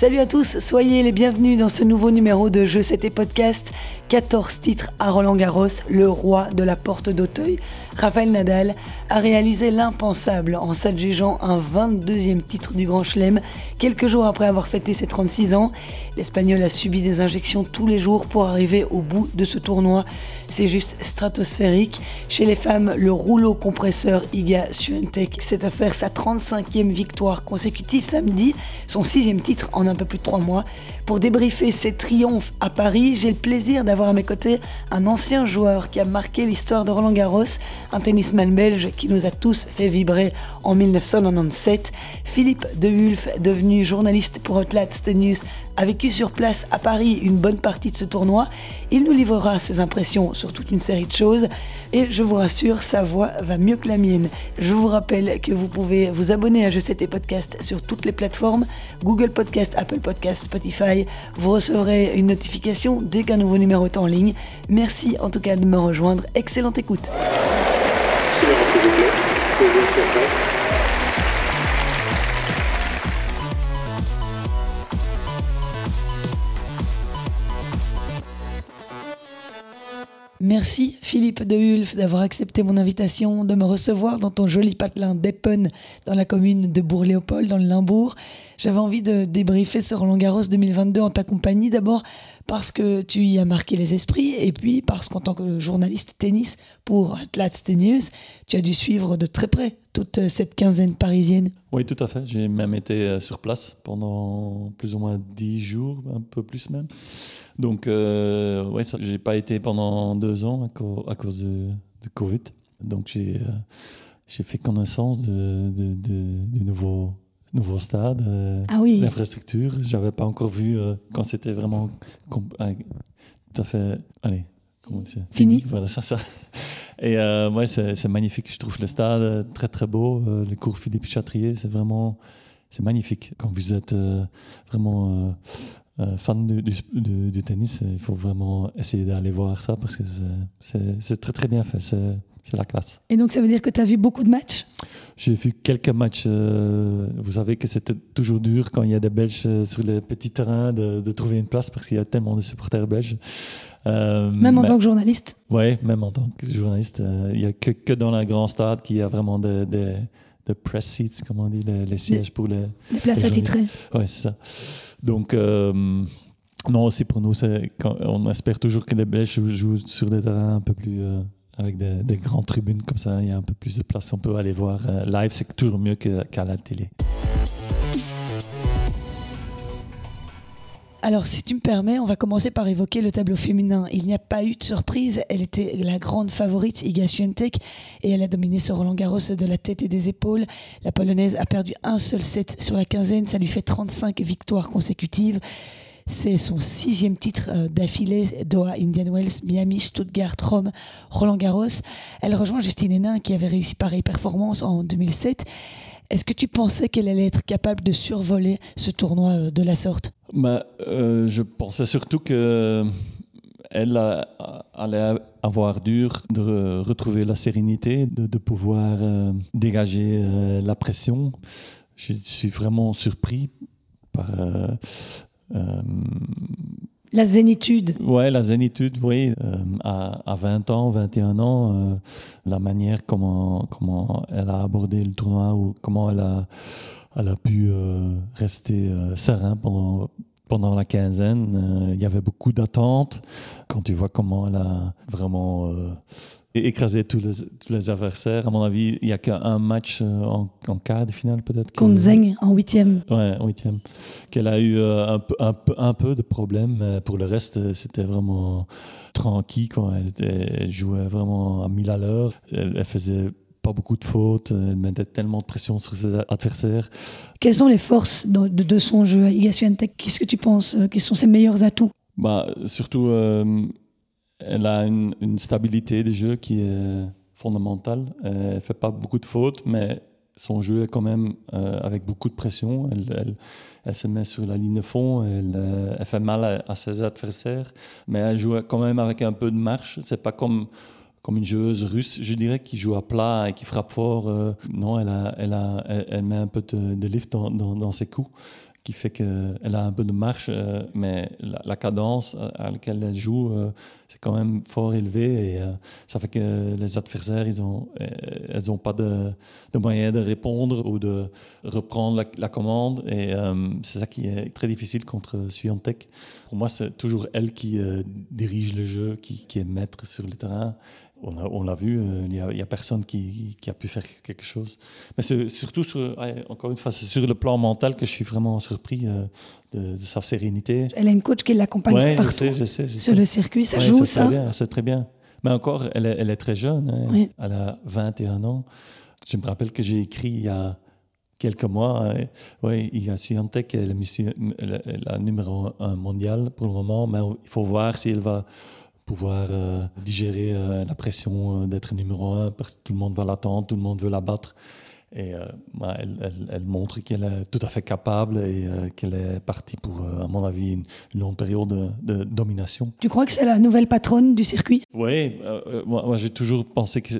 Salut à tous, soyez les bienvenus dans ce nouveau numéro de Jeux C'était Podcast. 14 titres à Roland Garros, le roi de la porte d'Auteuil. Rafael Nadal a réalisé l'impensable en s'adjugeant un 22e titre du Grand Chelem quelques jours après avoir fêté ses 36 ans. L'Espagnol a subi des injections tous les jours pour arriver au bout de ce tournoi. C'est juste stratosphérique. Chez les femmes, le rouleau compresseur Iga Swiatek s'est offert sa 35e victoire consécutive samedi, son sixième titre en un peu plus de trois mois. Pour débriefer ses triomphes à Paris, j'ai le plaisir d'avoir à mes côtés un ancien joueur qui a marqué l'histoire de Roland Garros, un tennisman belge qui nous a tous fait vibrer en 1997. Philippe De Wulf, devenu journaliste pour Hotlat News, a vécu sur place à Paris une bonne partie de ce tournoi. Il nous livrera ses impressions sur toute une série de choses et je vous rassure, sa voix va mieux que la mienne. Je vous rappelle que vous pouvez vous abonner à Je sais tes podcasts sur toutes les plateformes Google Podcast, Apple Podcast, Spotify. Vous recevrez une notification dès qu'un nouveau numéro est en ligne. Merci en tout cas de me rejoindre. Excellente écoute. Merci Philippe de Hulf d'avoir accepté mon invitation, de me recevoir dans ton joli patelin d'Eppen dans la commune de Bourg-Léopold dans le Limbourg. J'avais envie de débriefer ce Roland Garros 2022 en ta compagnie d'abord parce que tu y as marqué les esprits et puis parce qu'en tant que journaliste tennis pour Atlas Tennis, tu as dû suivre de très près toute cette quinzaine parisienne. Oui, tout à fait. J'ai même été euh, sur place pendant plus ou moins dix jours, un peu plus même. Donc, euh, ouais, j'ai pas été pendant deux ans à, cause de, Covid. Donc, j'ai euh, j'ai fait connaissance de, de, du nouveau, nouveau stade, euh, ah oui. l'infrastructure. J'avais pas encore vu euh, quand c'était vraiment tout à fait. Allez, comment dire Fini. Voilà, ça, ça. Et ouais, c'est magnifique. Je trouve le stade très, très beau. le cours Philippe Chatrier, c'est vraiment. C'est magnifique. Quand vous êtes vraiment euh, fan du, du, tennis, il faut vraiment essayer d'aller voir ça parce que c'est très très bien fait, c'est la classe. Et donc ça veut dire que tu as vu beaucoup de matchs? J'ai vu quelques matchs. Euh, vous savez que c'était toujours dur quand il y a des Belges euh, sur les petits terrains de, de trouver une place parce qu'il y a tellement de supporters belges. même en tant que journaliste Oui, même en tant que journaliste. Il n'y a que, que, dans la grand stade qu'il y a vraiment des, des, press seats, comme on dit, les, sièges pour les... Les places attitrées. Oui, c'est ça. Donc, euh, non, aussi pour nous, on espère toujours que les Belges jouent sur des terrains un peu plus. Euh, avec des, grandes tribunes comme ça, il y a un peu plus de place, on peut aller voir. Euh, live, c'est toujours mieux qu'à la télé. Alors, si tu me permets, on va commencer par évoquer le tableau féminin. Il n'y a pas eu de surprise. Elle était la grande favorite, Iga Swiatek, et elle a dominé ce Roland Garros de la tête et des épaules. La Polonaise a perdu un seul set sur la quinzaine. Ça lui fait 35 victoires consécutives. C'est son sixième titre euh, d'affilée, Doha, Indian Wells, Miami, Stuttgart, Rome, Roland Garros. Elle rejoint Justine Hénin qui avait réussi pareille performance en 2007. Est-ce que tu pensais qu'elle allait être capable de survoler ce tournoi euh, de la sorte? Bah, euh, Je pensais surtout que elle allait avoir dur de retrouver la sérénité, de, pouvoir dégager la pression. Je suis vraiment surpris par la zénitude. Oui, la zénitude, oui. Euh, à, à, 20 ans, 21 ans, euh, la manière comment, comment elle a abordé le tournoi ou comment elle a, elle a pu euh, rester serein pendant, pendant la quinzaine. Il y avait beaucoup d'attentes. Quand tu vois comment elle a vraiment écraser tous les, tous les, adversaires. À mon avis, il n'y a qu'un match euh, en, en, quart de finale, peut-être. Contre Zeng, en huitième. Ouais, en huitième. Qu'elle a eu euh, un, peu, un, peu, un peu de problème, mais pour le reste, euh, c'était vraiment tranquille. Quand elle, était, jouait vraiment à 1000 à l'heure. Elle, elle, faisait pas beaucoup de fautes, elle mettait tellement de pression sur ses adversaires. Quelles sont les forces de, de son jeu? À Qu'est-ce que tu penses Quels sont ses meilleurs atouts? Bah, Surtout elle a une, stabilité de jeu qui est fondamentale. Elle ne fait pas beaucoup de fautes, mais son jeu est quand même euh, avec beaucoup de pression. Elle, se met sur la ligne de fond, elle, euh, fait mal à, ses adversaires, mais elle joue quand même avec un peu de marche. C'est pas comme comme une joueuse russe, je dirais, qui joue à plat et qui frappe fort. Euh, non, elle, a, elle, a, elle, met un peu de, lift dans, dans, ses coups qui fait qu'elle a un peu de marche, euh, mais la, cadence à laquelle elle joue, euh, c'est quand même fort élevé et ça fait que les adversaires, ils ont, elles n'ont pas de, de moyen de répondre ou de reprendre la, commande et c'est ça qui est très difficile contre Swiatek. Pour moi, c'est toujours elle qui dirige le jeu, qui est maître sur le terrain on l'a vu, euh, il n'y a, personne qui, a pu faire quelque chose. Mais c'est surtout, sur, encore une fois, c'est sur le plan mental que je suis vraiment surpris euh, de, sa sérénité. Elle a une coach qui l'accompagne partout je sais, sur le circuit, ça joue ça C'est très bien. Mais encore, elle est, très jeune, hein. elle a 21 ans. Je me rappelle que j'ai écrit il y a quelques mois, hein. oui, il y a Scientec, elle est la numéro un mondial pour le moment, mais il faut voir si elle va pouvoir euh, digérer euh, la pression euh, d'être numéro un parce que tout le monde va l'attendre, tout le monde veut la battre. Et bah, elle, montre qu'elle est tout à fait capable et qu'elle est partie pour, à mon avis, une, longue période de, domination. Tu crois que c'est la nouvelle patronne du circuit? Oui, moi, j'ai toujours pensé que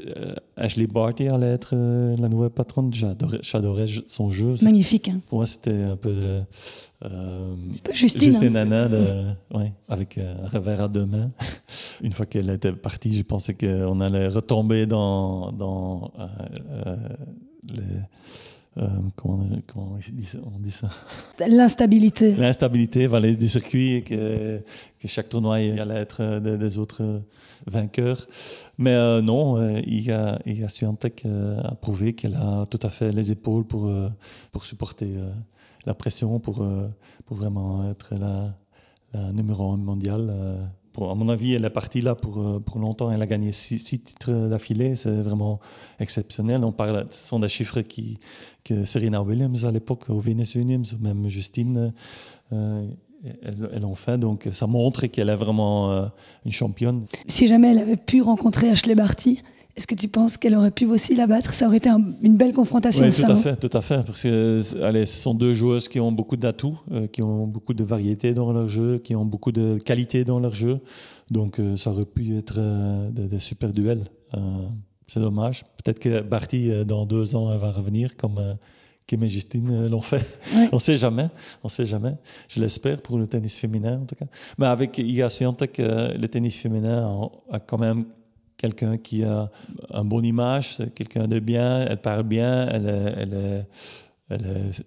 Ashley Barty allait être la nouvelle patronne. J'adorais son jeu. Magnifique. Hein. Pour moi, c'était un peu euh, Justine. Justine Nana, ouais, avec euh, un revers à deux mains. Une fois qu'elle était partie, je pensais qu'on allait retomber dans, dans euh, les, comment, comment on dit ça? L'instabilité. L'instabilité voilà, du circuit et que, que chaque tournoi allait être des, autres vainqueurs. Mais non, il y a, il a a prouvé qu'elle a tout à fait les épaules pour, pour supporter la pression pour, euh, pour vraiment être la, la numéro un mondiale. Euh, à mon avis, elle est partie là pour, euh, pour longtemps. Elle a gagné six, titres d'affilée. C'est vraiment exceptionnel. On parle, ce sont des chiffres qui, que Serena Williams à l'époque, au Venus Williams, même Justine, elles, ont fait. Donc ça montre qu'elle est vraiment une championne. Si jamais elle avait pu rencontrer Ashley Barty, est-ce que tu penses qu'elle aurait pu aussi la battre? Ça aurait été une belle confrontation. Oui, tout à fait, tout à fait. Parce que allez, ce sont deux joueuses qui ont beaucoup d'atouts, euh, qui ont beaucoup de variété dans leur jeu, qui ont beaucoup de qualité dans leur jeu. Donc euh, ça aurait pu être euh, des, super duels. c'est dommage. Peut-être que Barty, dans deux ans, elle va revenir comme Kim et Justine l'ont fait. on ne sait jamais. On sait jamais. Je l'espère pour le tennis féminin, en tout cas. Mais avec Iga Swiatek, le tennis féminin a quand même quelqu'un qui a une bonne image, c'est quelqu'un de bien, elle parle bien, elle est, elle est,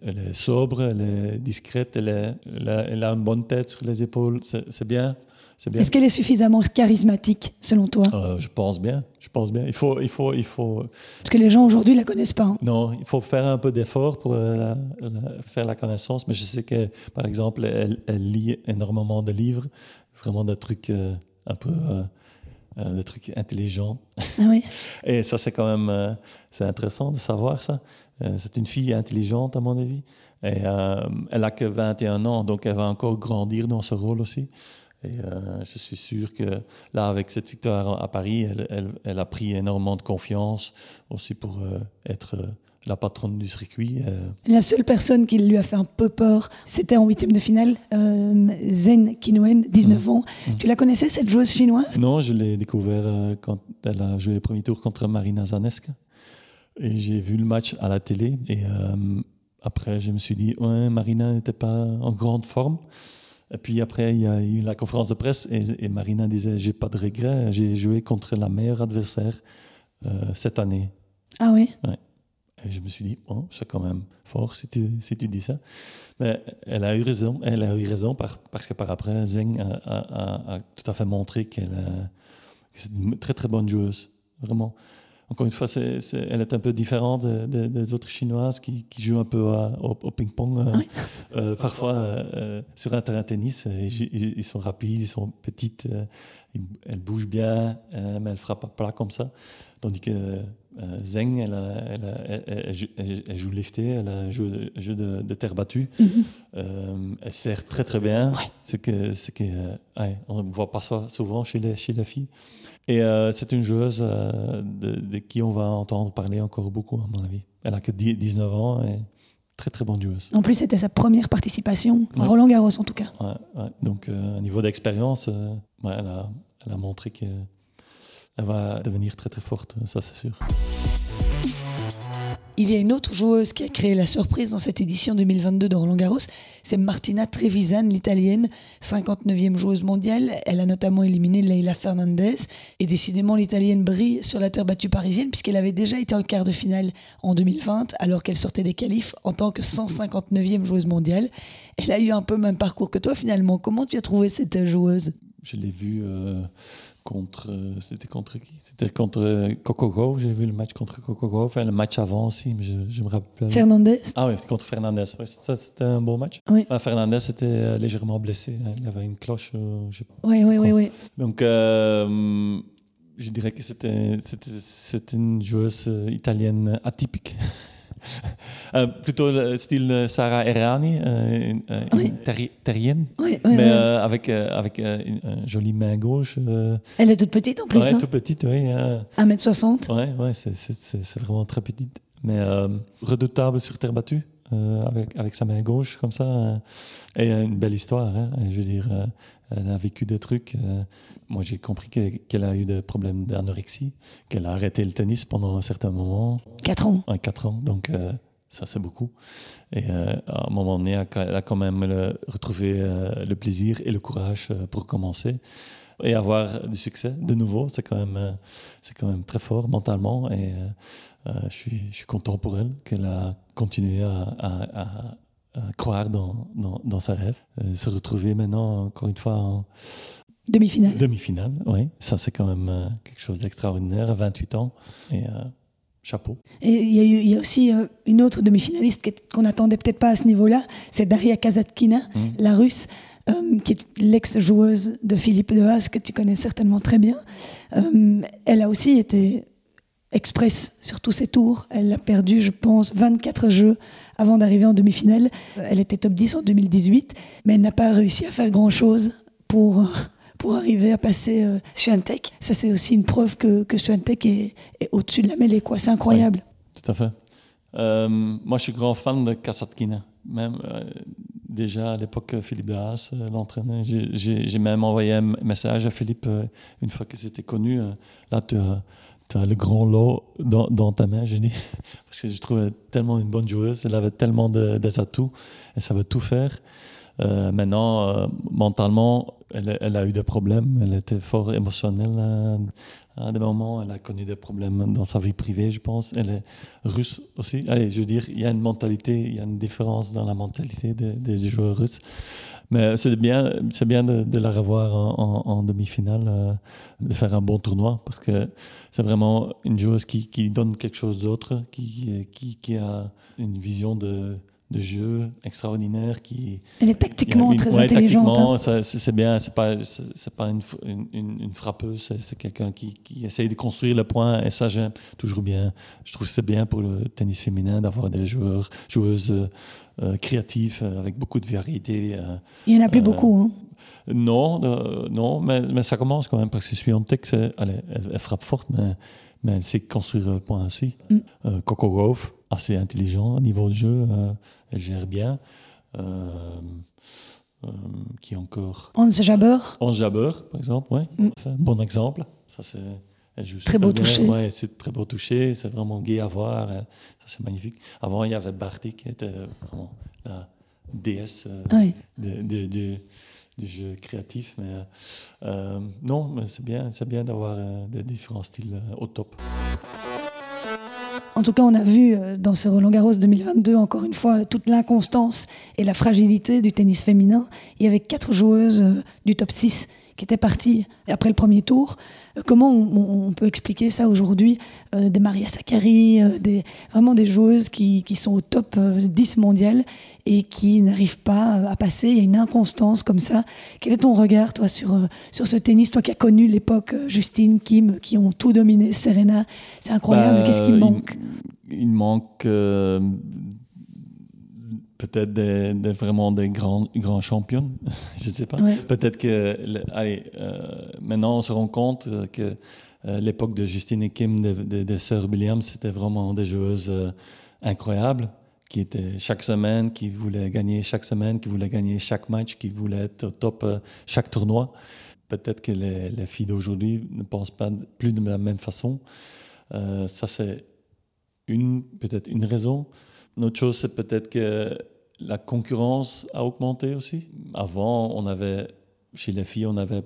elle est, sobre, elle est discrète, elle, est, elle, a, une bonne tête sur les épaules, c'est bien. Est-ce qu'elle est suffisamment charismatique, selon toi? Euh, Je pense bien. Je pense bien. Il faut, il faut, il faut. Parce que les gens aujourd'hui la connaissent pas. Hein. Non, il faut faire un peu d'effort pour euh, faire la connaissance. Mais je sais que, par exemple, elle, lit énormément de livres, vraiment des trucs euh, un peu euh, des trucs intelligents. Ah oui. Et ça, c'est quand même euh, c'est intéressant de savoir ça. Euh, c'est une fille intelligente, à mon avis. Et elle a que 21 ans, donc elle va encore grandir dans ce rôle aussi. Et je suis sûr que là, avec cette victoire à Paris, elle, elle, elle a pris énormément de confiance aussi pour être la patronne du circuit. Euh. La seule personne qui lui a fait un peu peur, c'était en huitième de finale, euh, Zhen Qinwen, 19 mm. ans. Mm. Tu la connaissais, cette joueuse chinoise? Non, je l'ai découvert euh, quand elle a joué le premier tour contre Marina Zaneska. Et j'ai vu le match à la télé. Et après, je me suis dit, ouais, Marina n'était pas en grande forme. Et puis après, il y a eu la conférence de presse et, et Marina disait, j'ai pas de regrets, j'ai joué contre la meilleure adversaire cette année. Ah oui ouais. Et je me suis dit, bon, c'est quand même fort si tu, si tu dis ça. Mais elle a eu raison, elle a eu raison parce que par après, Zeng a, tout à fait montré qu'elle est une très très bonne joueuse, vraiment. Encore une fois, elle est un peu différente des autres chinoises qui, qui, jouent un peu au, ping-pong. Euh, euh, parfois, euh, sur un terrain de tennis, ils, ils, sont rapides, ils sont petites, elles bougent bien, mais elles ne frappent pas plat comme ça. Tandis que euh, Zeng, elle, elle, joue lifté, elle a un jeu, jeu de, terre battue. Mhm. Euh, elle sert très très bien. Ce que, ce que, euh, on ne voit pas ça souvent chez les, chez les filles. Et c'est une joueuse de, qui on va entendre parler encore beaucoup, à mon avis. Elle a que 19 ans et très très bonne joueuse. En plus, c'était sa première participation à Roland Garros en tout cas. Donc, au niveau d'expérience, elle a, elle, a, montré que elle va devenir très très forte, ça c'est sûr. Il y a une autre joueuse qui a créé la surprise dans cette édition 2022 de Roland Garros, c'est Martina Trevisan, l'italienne, 59e joueuse mondiale. Elle a notamment éliminé Leila Fernandez. Et décidément, l'italienne brille sur la terre battue parisienne puisqu'elle avait déjà été en quart de finale en 2020 alors qu'elle sortait des qualifs en tant que 159e joueuse mondiale. Elle a eu un peu le même parcours que toi finalement. Comment tu as trouvé cette joueuse? Je l'ai vue euh, contre. euh, C'était contre qui? C'était contre euh, J'ai vu le match contre Coco Enfin, le match avant aussi, mais je, je me rappelle. Fernandez Ah oui, contre Fernandez. Ouais, c'était un beau match. Oui. Ah, Fernandez était euh, légèrement blessé. hein. Il avait une cloche. je sais pas. Oui, oui, oui, oui. Donc, je dirais que c'était, une joueuse italienne atypique. Euh, plutôt le style Sarah Errani, euh, une, Oui. une terri- terrienne, Oui, oui, mais oui. euh, avec, avec une, une jolie main gauche. euh, Elle est toute petite en plus, ouais, hein. tout petite, oui. hein. 1m60. Ouais, ouais, c'est, vraiment très petite. Mais euh, redoutable sur terre battue, euh, avec, avec sa main gauche, comme ça. euh, et une belle histoire. Hein, je veux dire, elle a vécu des trucs. Moi, j'ai compris que- qu'elle a eu des problèmes d'anorexie, qu'elle a arrêté le tennis pendant un certain moment, 4 ans. un 4 ans. Donc, euh, ça, c'est beaucoup. Et euh, à un moment donné, elle a quand même le- retrouvé euh, le plaisir et le courage pour commencer. Et avoir du succès de nouveau, c'est quand même, c'est quand même très fort mentalement. Et je, suis, je suis content pour elle qu'elle a continué à, à- à- à croire dans, dans, dans sa rêve. Se retrouver maintenant, encore une fois, en Demi-finale. demi-finale. Oui, ça, c'est quand même euh, quelque chose d'extraordinaire à 28 ans. Et euh, chapeau. Et il y, a y aussi euh, une autre demi-finaliste qu'on n'attendait peut-être pas à ce niveau-là, c'est Daria Kazatkina, Mm. la russe, euh, qui est l'ex-joueuse de Philippe de Haas, que tu connais certainement très bien. Euh, elle a aussi été express sur tous ses tours. Elle a perdu, je pense, 24 jeux avant d'arriver en demi-finale. Elle était top 10 en 2018, mais elle n'a pas réussi à faire grand-chose pour, pour arriver à passer euh, Swiatek. Ça, c'est aussi une preuve que, que Swiatek est, est au-dessus de la mêlée. quoi. C'est incroyable. Tout à fait. Euh, moi, je suis grand fan de Kasatkina. Même euh, déjà à l'époque, Philippe Dehaas euh, l'entraînait. J'ai- même envoyé un message à Philippe une fois que c'était connu. là, tu as, tu as le grand lot dans, dans ta main, j'ai dit. Parce que je trouvais tellement une bonne joueuse. Elle avait tellement de, des atouts. Elle savait tout faire. Euh, maintenant, euh, mentalement, elle, elle a eu des problèmes. Elle était fort émotionnelle euh, à des moments. Elle a connu des problèmes dans sa vie privée, je pense. Elle est russe aussi. Allez, je veux dire, il y a une mentalité, il y a une différence dans la mentalité des, des joueurs russes. Mais c'est bien, c'est bien de, de la revoir en, en- en demi-finale, euh, de faire un bon tournoi, parce que c'est vraiment une joueuse qui, qui donne quelque chose d'autre, qui, qui, qui a une vision de, de jeu extraordinaire, qui, Elle est tactiquement y une- très ouais, intelligente. hein. c'est bien. C'est pas, c'est pas une, une, frappeuse. C'est quelqu'un qui, qui essaye de construire le point. Et ça, j'aime toujours bien. Je trouve que c'est bien pour le tennis féminin d'avoir des joueurs, joueuses euh, euh, créatives euh, avec beaucoup de variété. euh. Il n'y en a plus Euh, beaucoup. hein. Non, non, mais, mais ça commence quand même parce que Swiatek, elle, elle, elle frappe forte, mais, mais elle sait construire le point aussi. Mm. Euh, Coco Gauff, assez intelligent au niveau de jeu, euh, elle gère bien. Euh, euh, qui encore? Hans Jaber, Hans Jabber, par exemple, ouais. Mm. Bon exemple. Ça, c'est, elle joue Très beau bien. Ouais, c'est très beau toucher. C'est vraiment gai à voir. Ça, c'est magnifique. Avant, il y avait Barty qui était vraiment la déesse de- de- de- du jeu créatif. Mais euh, non, mais c'est bien, c'est bien d'avoir euh, des différents styles euh, au top. En tout cas, on a vu dans ce Roland Garros 2022, encore une fois, toute l'inconstance et la fragilité du tennis féminin. Il y avait quatre joueuses du top 6 qui étaient parties après le premier tour. Euh, Comment on, on peut expliquer ça aujourd'hui Euh, Des Maria Sakkari, euh, des, vraiment des joueuses qui, qui sont au top euh, 10 mondial et qui n'arrivent pas à passer? Il y a une inconstance comme ça. Quel est ton regard, toi, sur, sur ce tennis Toi qui as connu l'époque Justine, Kim, qui ont tout dominé, Serena, c'est incroyable. Bah, Qu'est-ce qui il- manque? Il, manque euh, peut-être des, des- vraiment des grands, grands champions. Je ne sais pas. Ouais. Peut-être que, le- allez, euh, maintenant on se rend compte euh, que euh, l'époque de Justine et Kim, des, des, des sœurs Williams, c'était vraiment des joueuses euh, incroyables qui étaient chaque semaine, qui voulaient gagner chaque semaine, qui voulaient gagner chaque match, qui voulaient être au top chaque tournoi. Peut-être que les, les filles d'aujourd'hui ne pensent pas plus de la même façon. Ça, c'est une, peut-être une raison. Une autre chose, c'est peut-être que la concurrence a augmenté aussi. Avant, on avait, chez les filles, on avait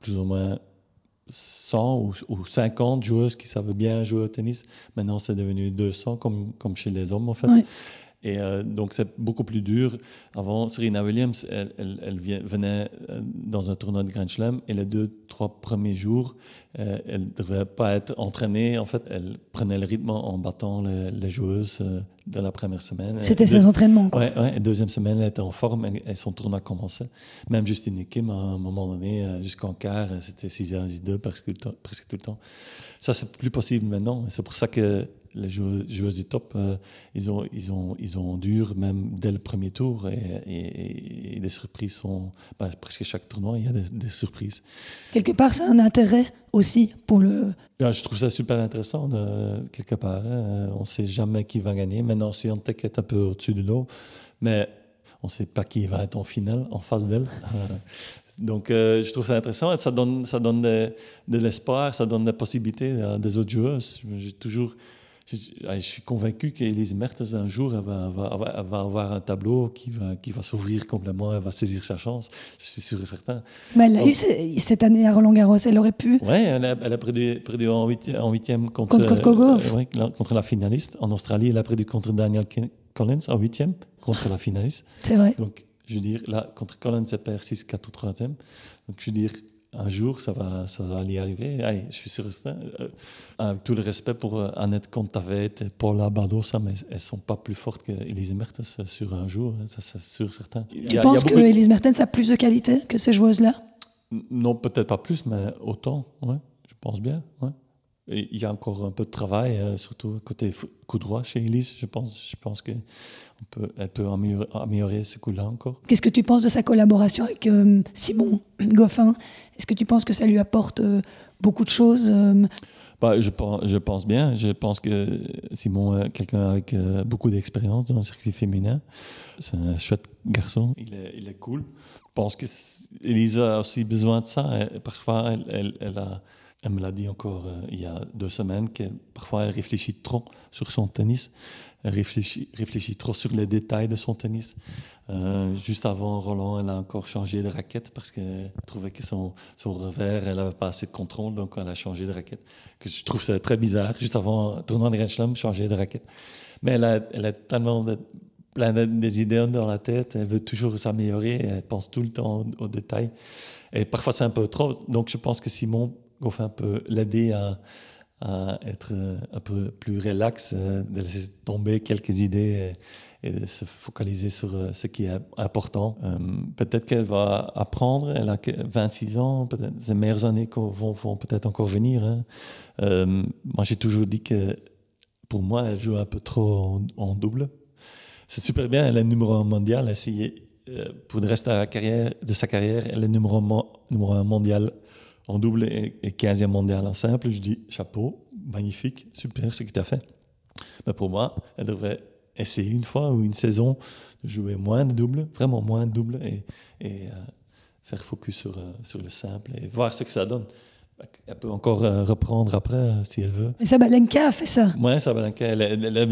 plus ou moins 100 ou, 50 joueuses qui savaient bien jouer au tennis. Maintenant, c'est devenu 200, comme, comme chez les hommes, en fait. Et euh, donc, c'est beaucoup plus dur. Avant, Serena Williams, elle, elle, venait euh, dans un tournoi de Grand Slam et les deux, trois premiers jours, euh, elle ne devait pas être entraînée. En fait, elle prenait le rythme en battant les, joueuses de la première semaine. C'était ses entraînements, quoi. Ouais, et deuxième semaine, elle était en forme et, son tournoi commençait. Même Justine Kim, à un moment donné, jusqu'en quart, c'était 6h, 6-2 presque, presque tout le temps. Ça, c'est plus possible maintenant. C'est pour ça que les joueuses, du top, euh, ils, ont, ils, ont, ils ont dur même dès le premier tour et, et, des surprises sont bah, presque chaque tournoi il y a des, surprises. Quelque part, c'est un intérêt aussi pour le. je trouve ça super intéressant quelque part. Hein. On ne sait jamais qui va gagner. Maintenant, Scientec est un peu au-dessus de l'eau, mais on ne sait pas qui va être en finale en face d'elle. Donc, euh, je trouve ça intéressant. Ça donne, ça donne de, l'espoir, ça donne des possibilités à des autres joueuses. J'ai toujours je, suis convaincu qu'Elise Mertens, un jour, elle va, va, avoir un tableau qui va, qui va s'ouvrir complètement, elle va saisir sa chance, je suis sûr et certain. Mais elle a eu cette année à Roland Garros, elle aurait pu. Oui, elle a, elle a perdu, perdu en huitième contre, contre, euh, contre la finaliste. En Australie, elle a perdu contre Daniel Collins en huitième, contre la finaliste. C'est vrai. Donc, je veux dire, là, contre Collins, elle perd 6-4 au troisième. Donc, je veux dire, un jour, ça va, ça va y arriver. Allez, je suis sûr, euh, avec tout le respect pour euh, Annette Contavet et Paula Badosa, mais elles ne sont pas plus fortes qu'Elise Mertens sur un jour, hein, ça c'est sûr, certain. Tu penses qu'Elise Mertens a plus de qualité que ces joueuses-là? Non, peut-être pas plus, mais autant, ouais, je pense bien. Ouais il y a encore un peu de travail, euh, surtout côté coup droit chez Elise. Je pense, je pense qu'elle peut, elle peut améliorer, ce coup-là encore. Qu'est-ce que tu penses de sa collaboration avec euh, Simon Goffin? Est-ce que tu penses que ça lui apporte euh, beaucoup de choses bah, je, pense, je pense bien. Je pense que Simon est quelqu'un avec beaucoup d'expérience dans le circuit féminin. C'est un chouette garçon. Il est, il est cool. Je pense que Elise a aussi besoin de ça. Parfois, elle, elle, elle a elle me l'a dit encore euh, il y a deux semaines que parfois elle réfléchit trop sur son tennis, elle réfléchit, réfléchit trop sur les détails de son tennis. Euh, juste avant Roland, elle a encore changé de raquette parce qu'elle trouvait que son, son revers, elle n'avait pas assez de contrôle, donc elle a changé de raquette. Que je trouve ça très bizarre, juste avant tournant de Grand Slam, changer de raquette. Mais elle a, elle a tellement de, plein des idées dans la tête, elle veut toujours s'améliorer, elle pense tout le temps aux détails. Et parfois c'est un peu trop, donc je pense que Simon enfin, peut l'aider à, être un peu plus relax, euh, de laisser tomber quelques idées et, de se focaliser sur euh, ce qui est important. Euh, peut-être qu'elle va apprendre, elle a 26 ans, peut-être ses meilleures années vont, peut-être encore venir. Hein. moi, j'ai toujours dit que pour moi, elle joue un peu trop en, double. C'est super bien, elle est numéro un mondial, essayé pour le reste de, sa carrière, elle est numéro un mondial en double et, 15e mondial en simple, je dis chapeau, magnifique, super ce que tu as fait. Mais pour moi, elle devrait essayer une fois ou une saison de jouer moins de double, vraiment moins de double et, euh, faire focus sur, euh, sur le simple et voir ce que ça donne. Elle peut encore euh, reprendre après si elle veut. Mais Sabalenka a fait ça. Oui, Sabalenka, elle, elle, est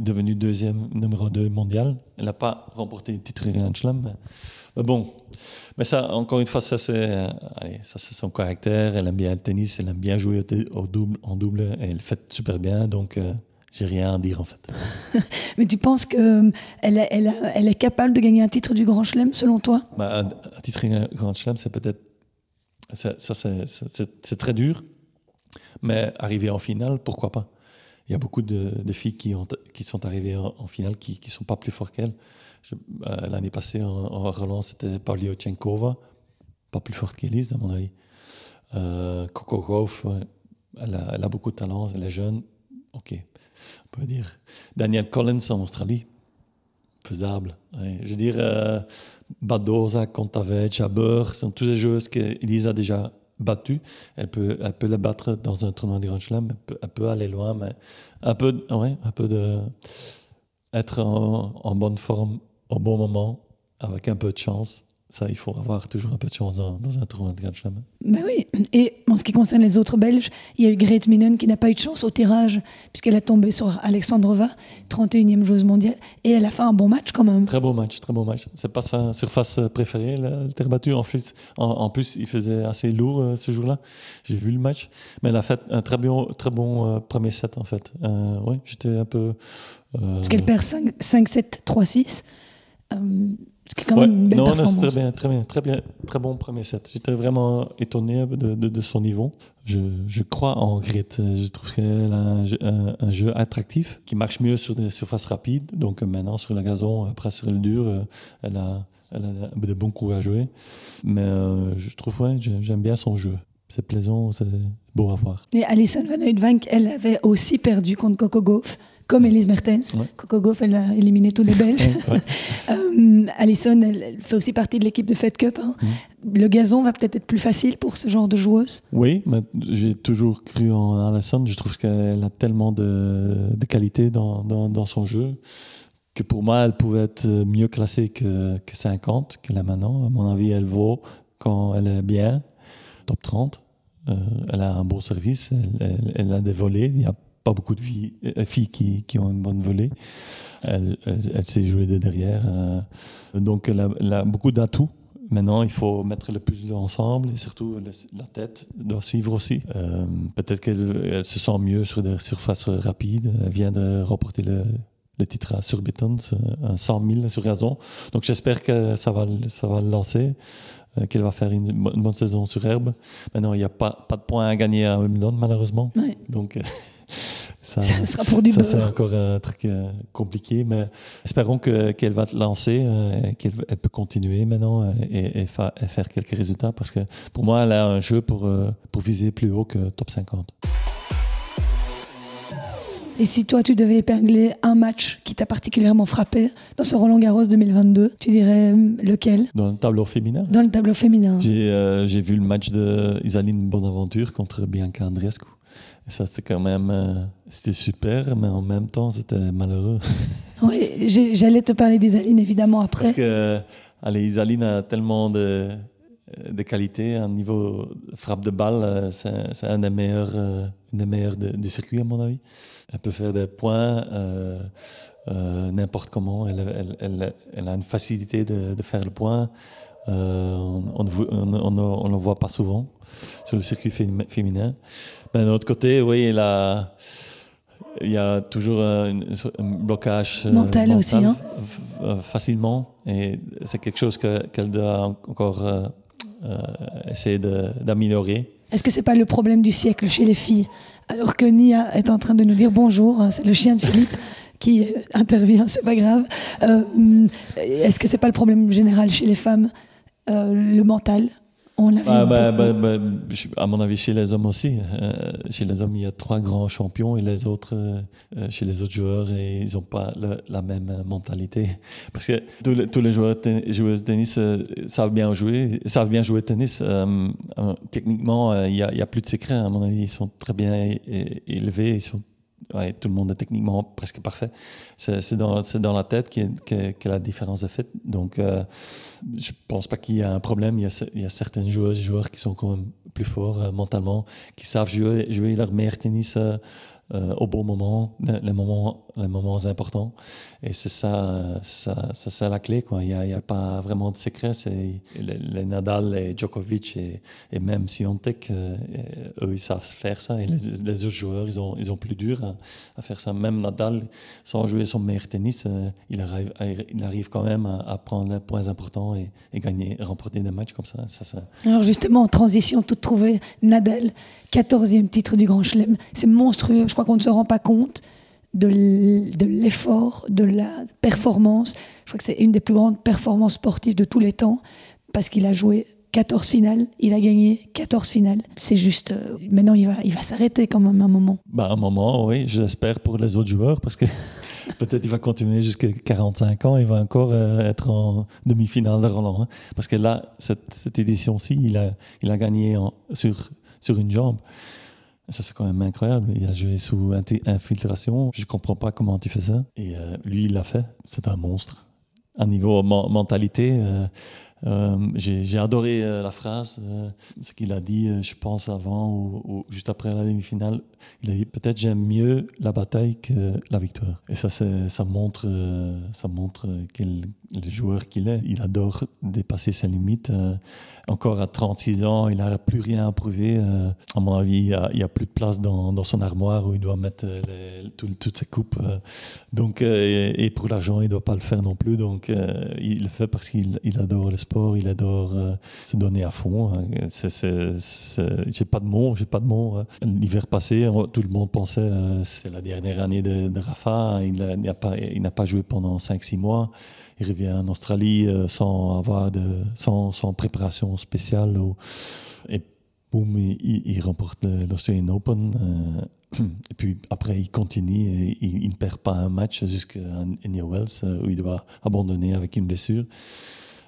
devenue, deuxième numéro 2 mondial. Elle n'a pas remporté le titre Grand Slam. Mais bon, mais ça, encore une fois, ça c'est, euh, ça c'est son caractère. Elle aime bien le tennis, elle aime bien jouer au, double, en double, et elle fait super bien. Donc, euh, j'ai rien à dire en fait. Mais tu penses qu'elle elle, elle, elle, est capable de gagner un titre du Grand Chelem, selon toi? Bah, un, titre du Grand Chelem, c'est peut-être. Ça, c'est très dur. Mais arriver en finale, pourquoi pas? Il y a beaucoup de, filles qui, ont, qui sont arrivées en, finale qui ne sont pas plus fortes qu'elles. Euh, l'année passée, en, en relance, c'était Pavlyuchenkova, pas plus forte qu'Elise, à mon avis. Euh, Coco Gauff, elle, a, beaucoup de talent, elle est jeune, ok, on peut dire. Daniel Collins en Australie, faisable. Je veux dire, euh, Badoza, Contavet, Jabber, sont tous les joueuses qu'Elise a déjà battues. Elle peut, elle peut les battre dans un tournoi de Grand Chelem, elle peut, aller loin, mais un peu, ouais, un peu de être en bonne forme au bon moment, avec un peu de chance, ça, il faut avoir toujours un peu de chance dans, un tournoi de Grand Chelem. Mais oui, et en ce qui concerne les autres Belges, il y a eu Grete Minen qui n'a pas eu de chance au tirage, puisqu'elle a tombé sur Alexandrova, 31e joueuse mondiale, et elle a fait un bon match quand même. Très beau match, très beau match. C'est pas sa surface préférée, la terre battue. En plus, en, plus, il faisait assez lourd euh, ce jour-là. J'ai vu le match, mais elle a fait un très bon, très bon euh, premier set en fait. Euh, oui, j'étais un peu. Parce qu'elle perd 5-7, 3-6 quand même une belle non, performance. Non, très bien, très bien, très bien, très bon premier set. J'étais vraiment étonné de, de, son niveau. Je, je, crois en Grit. Je trouve qu'elle a un jeu, un, jeu, attractif qui marche mieux sur des surfaces rapides. Donc maintenant sur le gazon, après sur le dur, euh, elle a, elle a de bons coups à jouer. Mais euh, je trouve, ouais, j'aime bien son jeu. C'est plaisant, c'est beau à voir. Et Alison Van Uytvanck, elle avait aussi perdu contre Coco Gauff comme Elise Mertens. Coco Gauff, elle a éliminé tous les Belges. euh, Alison, elle, fait aussi partie de l'équipe de Fed Cup. Hein. Mm. Le gazon va peut-être être plus facile pour ce genre de joueuse? Oui, mais j'ai toujours cru en Alison. Je trouve qu'elle a tellement de, de qualité dans, dans, dans, son jeu que pour moi, elle pouvait être mieux classée que, que 50, qu'elle est maintenant. À mon avis, elle vaut quand elle est bien, top 30. Euh, elle a un bon service, elle, elle, a des volets. Il y a pas beaucoup de filles, euh, filles qui, qui, ont une bonne volée. Elle, elle, sait jouer de derrière. Euh, donc, elle a, beaucoup d'atouts. Maintenant, il faut mettre le puzzle ensemble et surtout la tête doit suivre aussi. Euh, peut-être qu'elle se sent mieux sur des surfaces rapides. Elle vient de remporter le, le titre à Surbiton, un 100 000 sur gazon. Donc j'espère que ça va, ça va le lancer, qu'elle va faire une, bonne saison sur herbe. Maintenant, il n'y a pas, pas de points à gagner à Wimbledon, malheureusement. Donc ça, sera pour du ça, c'est encore un truc euh, compliqué, mais espérons que, qu'elle va te lancer, euh, qu'elle elle peut continuer maintenant euh, et, et, faire quelques résultats parce que pour moi, elle a un jeu pour, pour viser plus haut que top 50. Et si toi, tu devais épingler un match qui t'a particulièrement frappé dans ce Roland Garros 2022, tu dirais lequel? Dans le tableau féminin Dans le tableau féminin. J'ai, j'ai vu le match de Isaline Bonaventure contre Bianca Andreescu ça, c'était quand même. Euh, c'était super, mais en même temps, c'était malheureux. oui, j'allais te parler d'Isaline, évidemment, après. Parce que, allez, Isaline a tellement de, de qualité. Un niveau frappe de balle, euh, c'est un des meilleurs, euh, une des meilleures du circuit, à mon avis. Elle peut faire des points. n'importe comment. Elle, elle, elle, elle, a une facilité de, de faire le point. Euh, on ne le voit pas souvent sur le circuit féminin. D'un autre côté, oui, il, a, il y a toujours un, blocage euh, mental, aussi, hein. Euh, facilement. Et c'est quelque chose qu'elle doit encore essayer d'améliorer. Est-ce que c'est pas le problème du siècle chez les filles? Alors que Nia est en train de nous dire bonjour, hein, c'est le chien de Philippe qui intervient, c'est pas grave. Est-ce que c'est pas le problème général chez les femmes? Euh, le mental. On l'a ah, bah, bah, bah, à mon avis, chez les hommes aussi. Euh, chez les hommes, il y a trois grands champions et les autres, euh, chez les autres joueurs, et ils n'ont pas la même mentalité. Parce que tous les, joueurs joueuses de tennis savent bien jouer, savent bien jouer tennis. techniquement, il n'y a, a, plus de secret. À mon avis, ils sont très bien élevés, ils sont ouais, tout le monde est techniquement presque parfait. C'est dans, la tête que, la différence est faite. Donc, euh, je pense pas qu'il y a un problème. Il y a, il certaines joueuses joueurs qui sont quand même plus forts euh, mentalement, qui savent jouer, jouer leur meilleur tennis. Euh, au bon moment, les moments, les moments importants. Et c'est ça, ça, ça, la clé. Quoi. Il n'y a, a, pas vraiment de secret. C'est les, Nadal, et Djokovic et, et même Siontek, euh, eux, ils savent faire ça. Et les, autres joueurs, ils ont, ils ont plus dur à, faire ça. Même Nadal, sans jouer son meilleur tennis, euh, il, arrive, il arrive quand même à, prendre les points importants et, gagner, remporter des matchs comme ça. Alors justement, en transition, tout trouvé, Nadal, 14e titre du Grand Chelem. C'est monstrueux. Je crois qu'on ne se rend pas compte de l'effort, de la performance. Je crois que c'est une des plus grandes performances sportives de tous les temps parce qu'il a joué 14 finales, il a gagné 14 finales. C'est juste, euh, maintenant il va, il va s'arrêter quand même un moment. Bah, un moment, oui, j'espère pour les autres joueurs parce que peut-être il va continuer jusqu'à 45 ans, il va encore euh, être en demi-finale de Roland. Hein. parce que là, cette, cette édition-ci, il a, il a gagné sur sur une jambe. Ça, c'est quand même incroyable. Il a joué sous infiltration. Je comprends pas comment tu fais ça. Et euh, lui, il l'a fait. C'est un monstre. À niveau mentalité, euh, Euh, j'ai adoré la phrase, ce qu'il a dit, je pense, avant ou, juste après la demi-finale. Il a dit peut-être j'aime mieux la bataille que la victoire. Et ça, ça montre, ça montre quel, le joueur qu'il est. Il adore dépasser ses limites. Encore à 36 ans, il n'a plus rien à prouver. à mon avis, il n'y a, plus de place dans, son armoire où il doit mettre toutes ses coupes. donc, et, pour l'argent, il ne doit pas le faire non plus. Donc, il le fait parce qu'il adore le sport il adore euh, se donner à fond. Hein. J'ai pas de mots, j'ai pas de mots. Hein. L'hiver passé, tout le monde pensait euh, c'est la dernière année de, Rafa. Il n'a pas joué pendant 5-6 mois. Il revient en Australie euh, sans avoir de, sans, sans préparation spéciale. et boum, il, remporte l'Australian Open. et puis après, il continue et il, ne perd pas un match jusqu'à New Wells où il doit abandonner avec une blessure.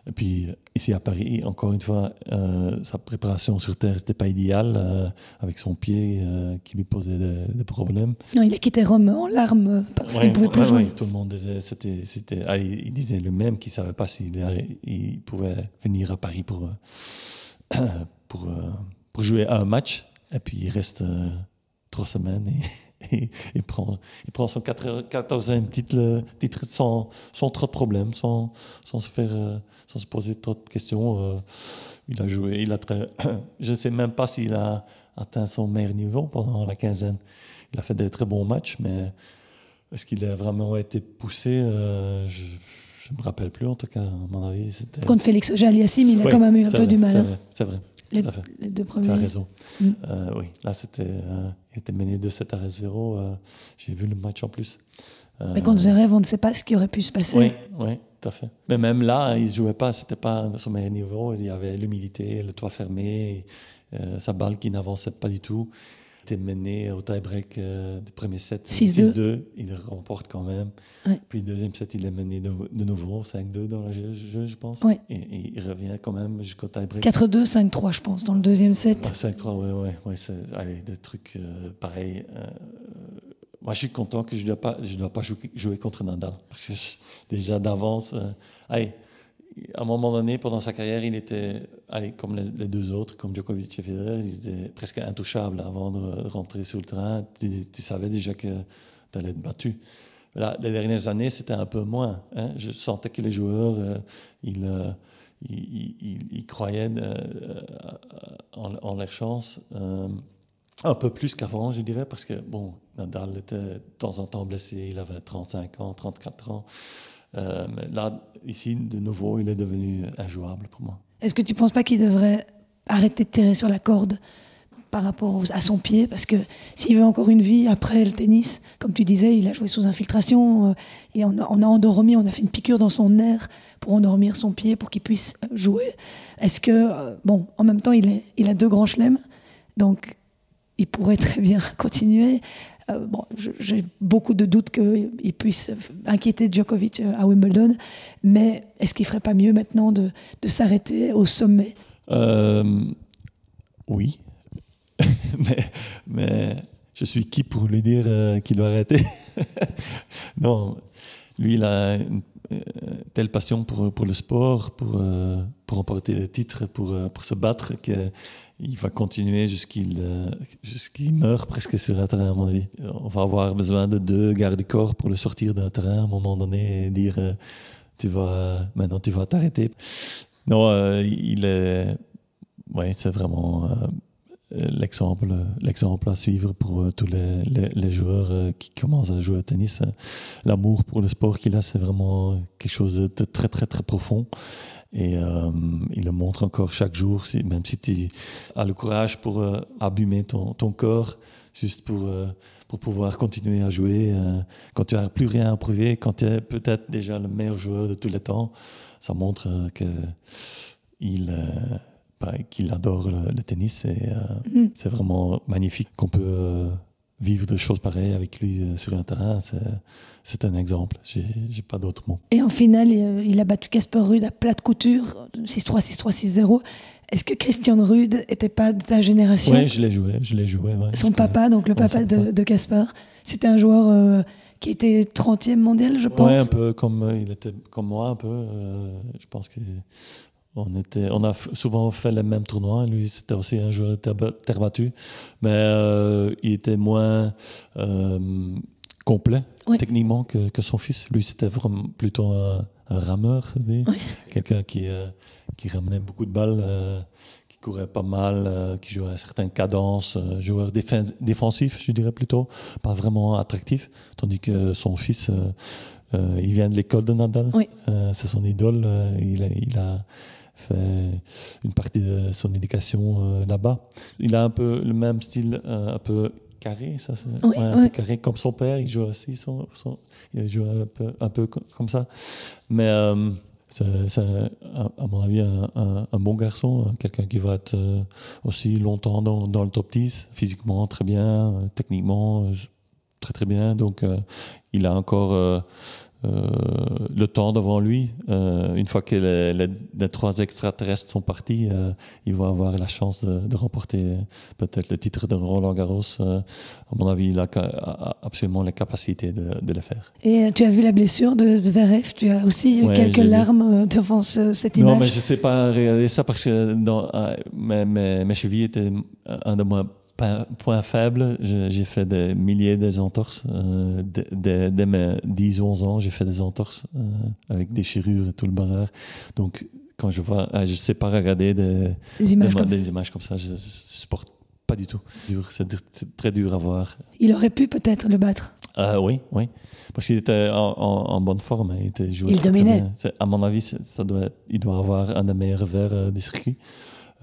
Et puis ici à Paris, encore une fois, euh, sa préparation sur terre n'était pas idéale, euh, avec son pied euh, qui lui posait des, problèmes. Non, il a quitté Rome en larmes parce qu'il ne pouvait plus jouer. tout le monde disait, c'était, c'était, il disait lui-même qu'il ne savait pas s'il il pouvait venir à Paris pour, pour, pour jouer à un match. Et puis il reste trois semaines et, il, prend, il prend son 14e titre, titre sans, sans trop de problèmes, sans, sans se faire sans se poser trop de questions. Euh, il a joué, il a très, je ne sais même pas s'il a atteint son meilleur niveau pendant la quinzaine. Il a fait des très bons matchs, mais est-ce qu'il a vraiment été poussé euh, Je ne me rappelle plus, en tout cas, à mon avis. Contre Félix Jaliassim, il a quand même eu un peu du mal. C'est vrai. Les, deux premiers. Tu as raison. Mm. Euh, oui, là, c'était, il était mené 2-7 à 0. J'ai vu le match en plus. Mais contre Zverev, on ne sait pas ce qui aurait pu se passer. Oui, oui tout à fait. Mais même là, il ne jouait pas, c'était pas son meilleur niveau. Il y avait l'humidité, le toit fermé, euh, sa balle qui n'avançait pas du tout. Il était mené au tie-break euh, du premier set 6-2. Il le remporte quand même. Puis, deuxième set, il est mené de, nouveau 5-2 dans le jeu, je pense. Et, il revient quand même jusqu'au tie-break. 4-2, 5-3, je pense, dans le deuxième set. 5-3, oui, oui. Ouais, allez, des trucs euh, pareils. Moi, je suis content que je ne dois pas, je dois pas jouer, contre Nadal. Parce que déjà d'avance, euh, allez, à un moment donné, pendant sa carrière, il était, allez, comme les, deux autres, comme Djokovic et Federer, il était presque intouchable avant de rentrer sur le terrain. Tu, savais déjà que tu allais être battu. Là, les dernières années, c'était un peu moins. Hein. Je sentais que les joueurs, euh, euh, ils, ils, ils, croyaient en, en, leur chance. Un peu plus qu'avant, je dirais, parce que, bon, Nadal était de temps en temps blessé, il avait 35 ans, 34 ans. Euh, là, ici, de nouveau, il est devenu injouable pour moi. Est-ce que tu ne penses pas qu'il devrait arrêter de tirer sur la corde par rapport à son pied? Parce que s'il veut encore une vie après le tennis, comme tu disais, il a joué sous infiltration, euh, et on a, endormi, on a fait une piqûre dans son nerf pour endormir son pied, pour qu'il puisse jouer. Est-ce que, euh, bon, en même temps, il, il a deux grands chelems, donc il pourrait très bien continuer. Euh, bon, j'ai beaucoup de doutes qu'il puisse inquiéter Djokovic euh, à Wimbledon, mais est-ce qu'il ne ferait pas mieux maintenant de, de s'arrêter au sommet? Euh, Oui, mais, mais, je suis qui pour lui dire qu'il doit arrêter? Non, lui, il a une telle passion pour, pour le sport, pour, pour remporter des titres, pour, pour se battre, que il va continuer jusqu'il euh, jusqu'il meurt presque sur un terrain, à mon avis. On va avoir besoin de deux gardes-corps pour le sortir d'un terrain à un moment donné et dire euh, tu vas, maintenant tu vas t'arrêter. Non, euh, il est. Ouais, c'est vraiment l'exemple l'exemple à suivre pour tous les, les, les, joueurs qui commencent à jouer au tennis. L'amour pour le sport qu'il a, c'est vraiment quelque chose de très, très, très profond. Et euh, il le montre encore chaque jour, si, même si tu as le courage pour euh, abîmer ton, ton, corps, juste pour, euh, pour pouvoir continuer à jouer. quand tu n'as plus rien à prouver, quand tu es peut-être déjà le meilleur joueur de tous les temps, ça montre que il, bah, qu'il adore le, tennis. Et mm. c'est vraiment magnifique qu'on peut vivre des choses pareilles avec lui euh, sur un terrain, c'est un exemple. J'ai pas d'autres mots. Et en finale, il a battu Casper Ruud à plate couture, 6-3, 6-3, 6-0. Est-ce que Christian Ruud n'était pas de ta génération Oui, je l'ai joué. Je l'ai joué Son papa, donc le papa de, Casper, c'était un joueur euh, qui était 30e mondial, je pense. Oui, un peu comme, euh, il était comme moi, un peu. je pense que On, était, on a souvent fait les mêmes tournois. Lui, c'était aussi un joueur terre, terre battue. Mais euh, il était moins euh, complet techniquement que, que, son fils. Lui, c'était vraiment plutôt un, rameur, oui. quelqu'un qui, euh, qui ramenait beaucoup de balles, qui courait pas mal, qui jouait à certaines cadences, joueur défensif, je dirais plutôt, pas vraiment attractif. Tandis que son fils, il vient de l'école de Nadal. C'est son idole. il, a, il a fait une partie de son éducation là-bas. Il a un peu le même style, un peu carré, ça, un peu carré comme son père. Il joue aussi, son, il joue un peu, un peu comme ça. Mais euh, c'est, à mon avis, un, un, bon garçon, quelqu'un qui va être euh, aussi longtemps dans, dans, le top 10, physiquement très bien, techniquement très très bien. Donc, il a encore euh, le temps devant lui. Euh, une fois que les, trois extraterrestres sont partis, euh, il va avoir la chance de, remporter peut-être le titre de Roland Garros. à mon avis, il a, absolument la capacité de, le faire. Et tu as vu la blessure de Zverev? Tu as aussi quelques larmes devant cette image? Non, mais je ne sais pas regarder ça parce que dans, mes, mes, chevilles étaient un de moi point faible, j'ai fait des milliers des entorses. Euh, dès, mes 10-11 ans, j'ai fait des entorses euh, avec déchirures et tout le bazar. Donc, quand je vois, ah, je sais pas regarder des, des, images, comme des images, comme ça, je, ne supporte pas du tout. C'est très dur à voir. Il aurait pu peut-être le battre. Euh, oui, oui. Parce qu'il était en, bonne forme. Hein. Il, était joué il dominait. À mon avis, ça doit, il doit avoir un des meilleurs verres du circuit.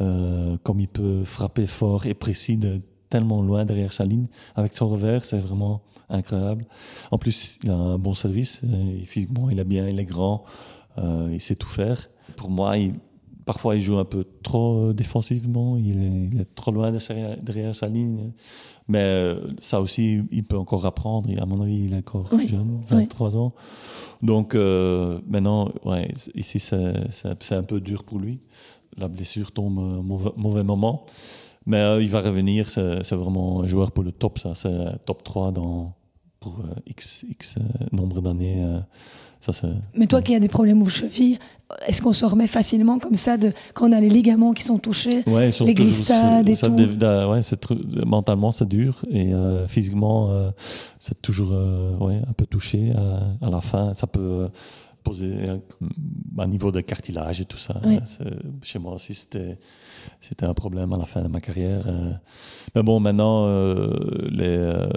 Euh, comme il peut frapper fort et précis de tellement loin derrière sa ligne. Avec son revers, c'est vraiment incroyable. En plus, il a un bon service. Euh, physiquement, il est bien, il est grand, euh, il sait tout faire. Pour moi, il, parfois, il joue un peu trop défensivement. Il est, trop loin derrière, sa ligne. Mais ça aussi, il peut encore apprendre. à mon avis, il est encore jeune, 23 ans. Donc maintenant, ouais, ici, c'est un peu dur pour lui la blessure tombe au mauvais, mauvais moment. Mais euh, il va revenir, c'est vraiment un joueur pour le top, ça. C'est top 3 dans, pour euh, X, X euh, nombre d'années. ça, Mais toi qui as des problèmes aux chevilles, est-ce qu'on se remet facilement comme ça de, quand on a les ligaments qui sont touchés, les glissades et tout? ouais, Mentalement, c'est dur et physiquement, c'est toujours ouais, un peu touché à, à, la fin. Ça peut poser un, niveau de cartilage et tout ça. Chez moi aussi, c'était, c'était un problème à la fin de ma carrière. Euh. Mais bon, maintenant, euh, les, euh,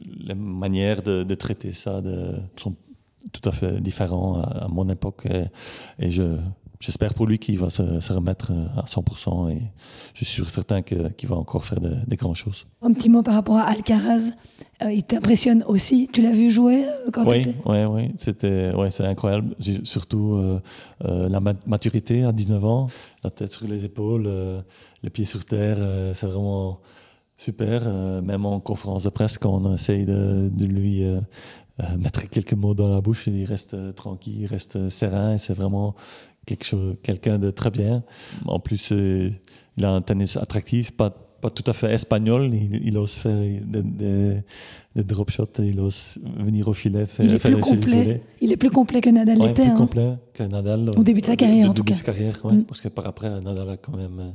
les manières de, de, traiter ça de, sont tout à fait différentes à, mon époque. et je, j'espère pour lui qu'il va se, remettre euh, à 100% et je suis certain qu'il va encore faire des grandes choses. Un petit mot par rapport à Alcaraz. Euh, il t'impressionne aussi. Tu l'as vu jouer euh, quand oui, Oui, oui. C'était, ouais, c'est incroyable. Surtout la maturité à 19 ans, la tête sur les épaules, les pieds sur terre. c'est vraiment super. même en conférence de presse, quand on essaye de, de lui mettre quelques mots dans la bouche, il reste tranquille, il reste serein. Et c'est vraiment quelque chose, quelqu'un de très bien. En plus, euh, il a un tennis attractif, pas, pas tout à fait espagnol. Il, ose faire des, des, drop shots, il ose venir au filet, faire, il est plus complet. Il est plus complet que Nadal ouais, l'était. Plus hein. complet que Nadal. Au début de sa carrière, en tout cas. De carrière, ouais, mm. parce que par après, Nadal a quand même euh,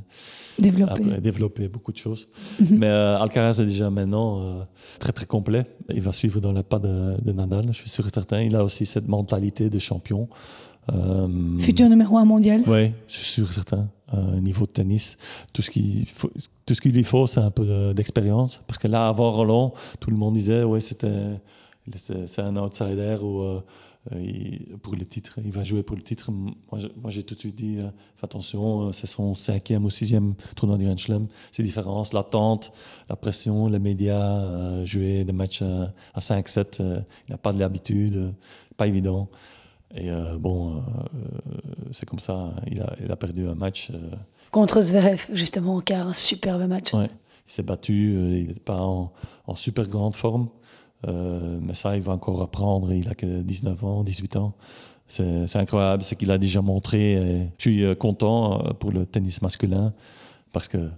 développé, développé beaucoup de choses. Mm-hmm. Mais euh, Alcaraz est déjà maintenant très très complet. Il va suivre dans les pas de, de Nadal, je suis sûr et certain. Il a aussi cette mentalité de champion. Euh, Futur numéro un mondial Oui, je suis sûr, certain. Euh, niveau de tennis, tout ce qu'il tout ce qu'il lui faut, c'est un peu d'expérience. Parce que là, avant Roland, tout le monde disait, ouais, c'était, c'est un outsider ou euh, pour le titre, il va jouer pour le titre. Moi, j'ai tout de suite dit, fais attention, c'est son cinquième ou sixième tournoi du Grand Slam. C'est différent, l'attente, la pression, les médias, jouer des matchs à 5-7, il n'a pas de l'habitude, pas évident. Et euh, bon, euh, c'est comme ça, il a, il a, perdu un match. Euh. Contre Zverev, justement, en quart, un superbe match. Ouais, il s'est battu, il n'est pas en, en, super grande forme, mais ça, il va encore apprendre, il a que 19 ans, 18 ans. C'est incroyable ce qu'il a déjà montré. Je suis content pour le tennis masculin parce que,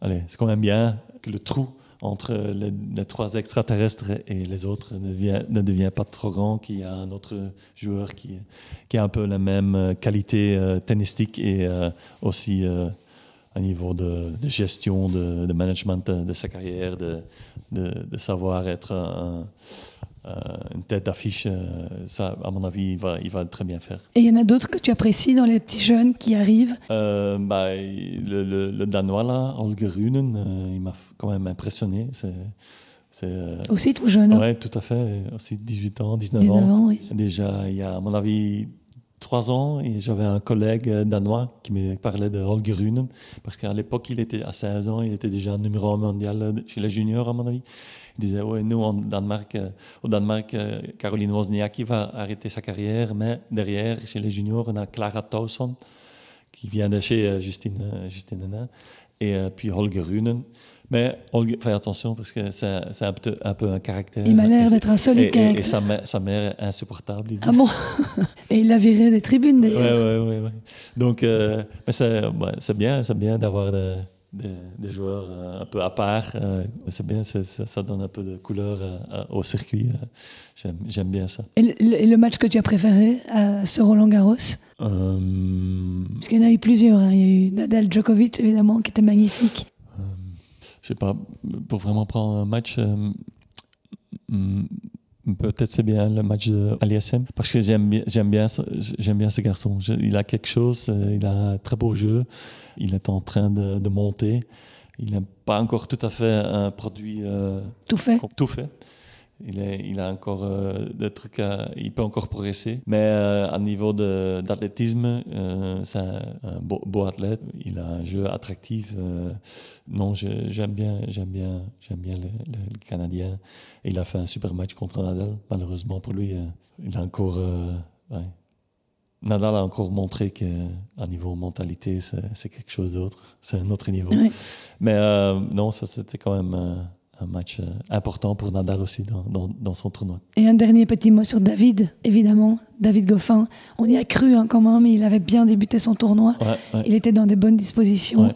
allez, c'est quand même bien que le trou entre les, trois extraterrestres et les autres ne devient, pas trop grand, qu'il y a un autre joueur qui, qui a un peu la même qualité tennistique et aussi un niveau de, gestion, de, management de, sa carrière, de, de savoir être un, une tête d'affiche. ça, à mon avis, il va, il va très bien faire. Et il y en a d'autres que tu apprécies dans les petits jeunes qui arrivent? Bah, le, le, Danois, là, Holger Runen, il m'a quand même impressionné. C'est. aussi tout jeune. Oui, tout à fait. Aussi 18 ans, 19, 19 ans. Oui. Déjà, il y a, à mon avis, trois ans et j'avais un collègue euh, danois qui me parlait de Holger Rune parce qu'à l'époque il était à 16 ans il était déjà numéro un mondial euh, chez les juniors à mon avis il disait ouais nous en Danemark euh, au Danemark Caroline Wozniacki va arrêter sa carrière mais derrière chez les juniors on a Clara Towson qui vient de chez Justine Justine et puis Holger Runen mais fais attention parce que c'est un peu, un peu un caractère. Il m'a l'air d'être un solide et, et, sa, mère, sa, mère, est insupportable. Ah bon? Et il l'a viré des tribunes d'ailleurs. Oui, oui, oui. Donc, euh, c'est bien, bien d'avoir des, joueurs euh, un peu à part. Euh, c'est bien, ça, donne un peu de couleur au circuit. J'aime bien ça. Et le, match que tu as préféré à ce Roland Garros? Parce qu'il y en a eu plusieurs. Hein. Il y a eu Nadal Djokovic, évidemment, qui était magnifique sais pas, pour vraiment prendre un match, euh, mm, peut-être c'est bien le match de l'ISM parce que j'aime bien, j'aime bien, j'aime bien ce garçon. il a quelque chose, euh, il a un très beau jeu, il est en train de, de monter. Il n'a pas encore tout à fait un produit euh, tout fait. Tout fait. Il, est, il, a encore euh, des trucs, il peut encore progresser. Mais euh, à niveau d'athlétisme, euh, c'est un, beau, athlète. Il a un jeu attractif. non, j'aime bien, j'aime bien, j'aime bien le, Canadien. il a fait un super match contre Nadal. Malheureusement pour lui, il a encore. Nadal a encore montré qu'à niveau mentalité, c'est quelque chose d'autre. C'est un autre niveau. Mais non, ça c'était quand même un match euh, important pour Nadal aussi dans, dans, son tournoi. Et un dernier petit mot sur David, évidemment. David Goffin, on y a cru hein, quand même, il avait bien débuté son tournoi. Il était dans des bonnes dispositions.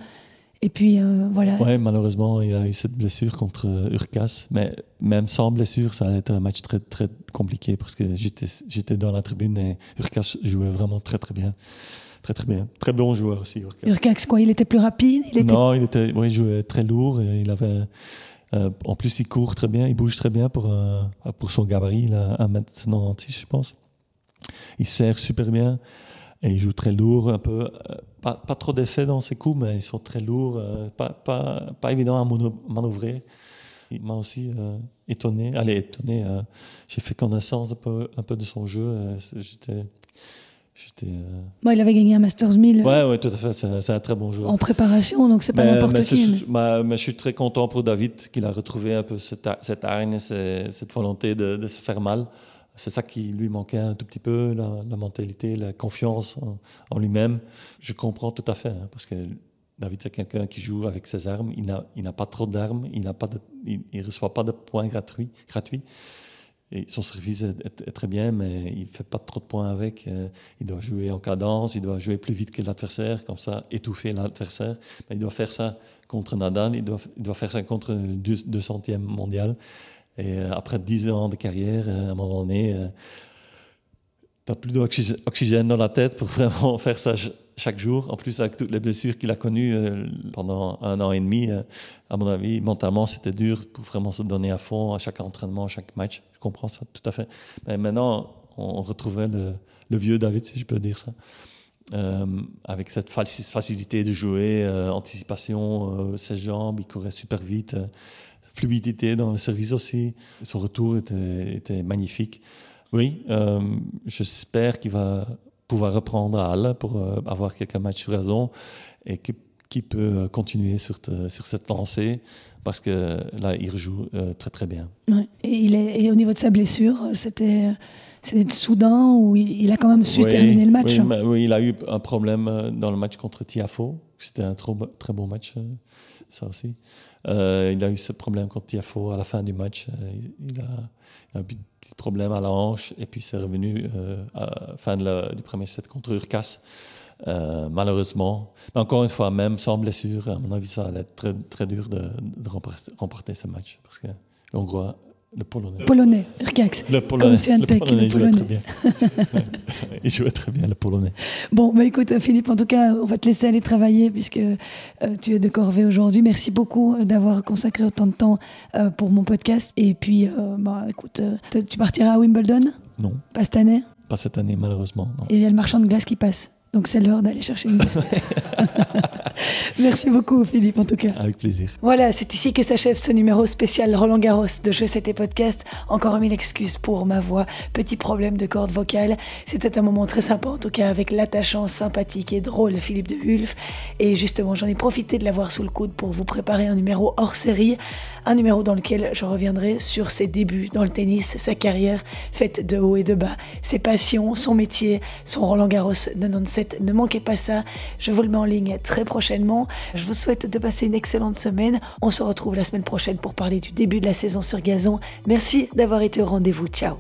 Et puis euh, voilà. Ouais, malheureusement, il a eu cette blessure contre euh, Urcas. Mais même sans blessure, ça a été un match très, très compliqué parce que j'étais dans la tribune et Urcas jouait vraiment très, très bien. Très, très bien. Très bon joueur aussi, Urcas. Urcas, quoi Il était plus rapide il était... Non, il, était, il jouait très lourd. Et il avait euh, en plus, il court très bien, il bouge très bien pour, pour son gabarit, il a 1m96, je pense. Il sert super bien et il joue très lourd, un peu. Euh, pas, pas trop d'effet dans ses coups, mais ils sont très lourds, euh, pas, pas, pas évident à manœuvrer. Il m'a aussi étonné. Allez, étonné. J'ai fait connaissance un peu, un peu de son jeu. J'étais euh, il avait gagné un Masters 1000. Ouais, ouais, tout à fait. C'est un très bon joueur. En préparation, donc c'est pas n'importe qui. Mais... mais... je suis très content pour David qu'il a retrouvé un peu cette, cette hargne, cette volonté de, se faire mal. C'est ça qui lui manquait un tout petit peu, la, mentalité, la confiance en, lui-même. Je comprends tout à fait, hein, parce que David, c'est quelqu'un qui joue avec ses armes. Il n'a pas trop d'armes, il ne reçoit pas de points gratuits. gratuits son service est, très bien, mais il ne fait pas trop de points avec. Euh, il doit jouer en cadence, il doit jouer plus vite que l'adversaire, comme ça, étouffer l'adversaire. Il doit faire ça contre Nadal, il doit, il doit faire ça contre le 200e mondial. Et euh, après 10 ans de carrière, euh, à un moment donné, tu n'as plus d'oxygène dans la tête pour vraiment faire ça chaque jour. En plus, avec toutes les blessures qu'il a connues euh, pendant un an et demi, euh, à mon avis, mentalement, c'était dur pour vraiment se donner à fond à chaque entraînement, à chaque match. Je comprends ça tout à fait. Mais maintenant, on retrouvait le, vieux David, si je peux dire ça. Euh, avec cette facilité de jouer, anticipation, ses jambes, il courait super vite, fluidité dans le service aussi. Son retour était, était magnifique. Oui, j'espère qu'il va pouvoir reprendre à Halle pour euh, avoir quelques matchs raison et qui, qui peut euh, continuer sur, sur cette lancée parce que là, il rejoue euh, très très bien. Et, il est, et au niveau de sa blessure, c'était soudain ou il, a quand même su terminer le match? oui, oui, il a eu un problème dans le match contre Tiafo. C'était un trop, très bon match, ça aussi. Il a eu ce problème contre Tiafo à la fin du match. il, a, il a un problème à la hanche et puis c'est revenu euh, à la fin du premier set contre Urcas. Euh, malheureusement. Mais encore une fois, même sans blessure, à mon avis, ça allait être très, très dur de, de remporter, remporter, ce match. Parce que l'Hongrois, le Polonais. Polonais. Le Polonais. Comme le Polonais, le Polonais. Il jouait très bien. le Polonais. Bon, bah écoute, Philippe, en tout cas, on va te laisser aller travailler puisque euh, tu es de corvée aujourd'hui. Merci beaucoup euh, d'avoir consacré autant de temps euh, pour mon podcast. Et puis, euh, bah écoute, tu partiras à Wimbledon? Non. Pas cette année? Pas cette année, malheureusement. Non. Et il y a le marchand de glace qui passe. Donc c'est l'heure d'aller chercher une. Merci beaucoup, Philippe, en tout cas. Avec plaisir. Voilà, c'est ici que s'achève ce numéro spécial Roland Garros de Jeux C'était Podcast. Encore mille excuses pour ma voix, petit problème de corde vocale. C'était un moment très sympa, en tout cas, avec l'attachant, sympathique et drôle Philippe de Hulf. Et justement, j'en ai profité de l'avoir sous le coude pour vous préparer un numéro hors série. Un numéro dans lequel je reviendrai sur ses débuts dans le tennis, sa carrière faite de haut et de bas, ses passions, son métier, son Roland Garros 97. Ne manquez pas ça. Je vous le mets en ligne très prochainement. Je vous souhaite de passer une excellente semaine. On se retrouve la semaine prochaine pour parler du début de la saison sur gazon. Merci d'avoir été au rendez-vous. Ciao.